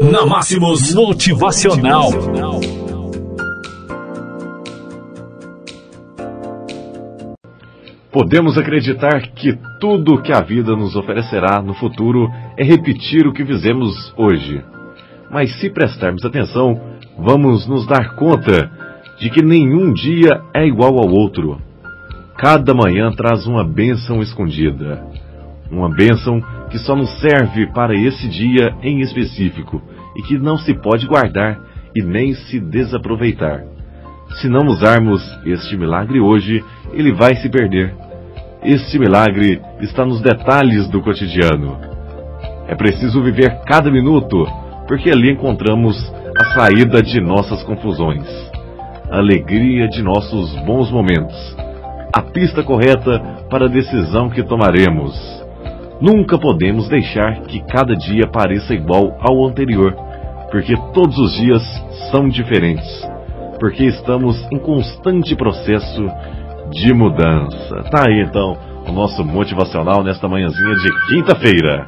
Na Máximos Motivacional. Podemos acreditar que tudo que a vida nos oferecerá no futuro é repetir o que fizemos hoje. Mas se prestarmos atenção, vamos nos dar conta de que nenhum dia é igual ao outro. Cada manhã traz uma bênção escondida. Uma bênção que só nos serve para esse dia em específico e que não se pode guardar e nem se desaproveitar. Se não usarmos este milagre hoje, ele vai se perder. Este milagre está nos detalhes do cotidiano. É preciso viver cada minuto, porque ali encontramos a saída de nossas confusões, a alegria de nossos bons momentos, a pista correta para a decisão que tomaremos. Nunca podemos deixar que cada dia pareça igual ao anterior, porque todos os dias são diferentes porque estamos em constante processo de mudança. Tá aí então o nosso motivacional nesta manhãzinha de quinta-feira.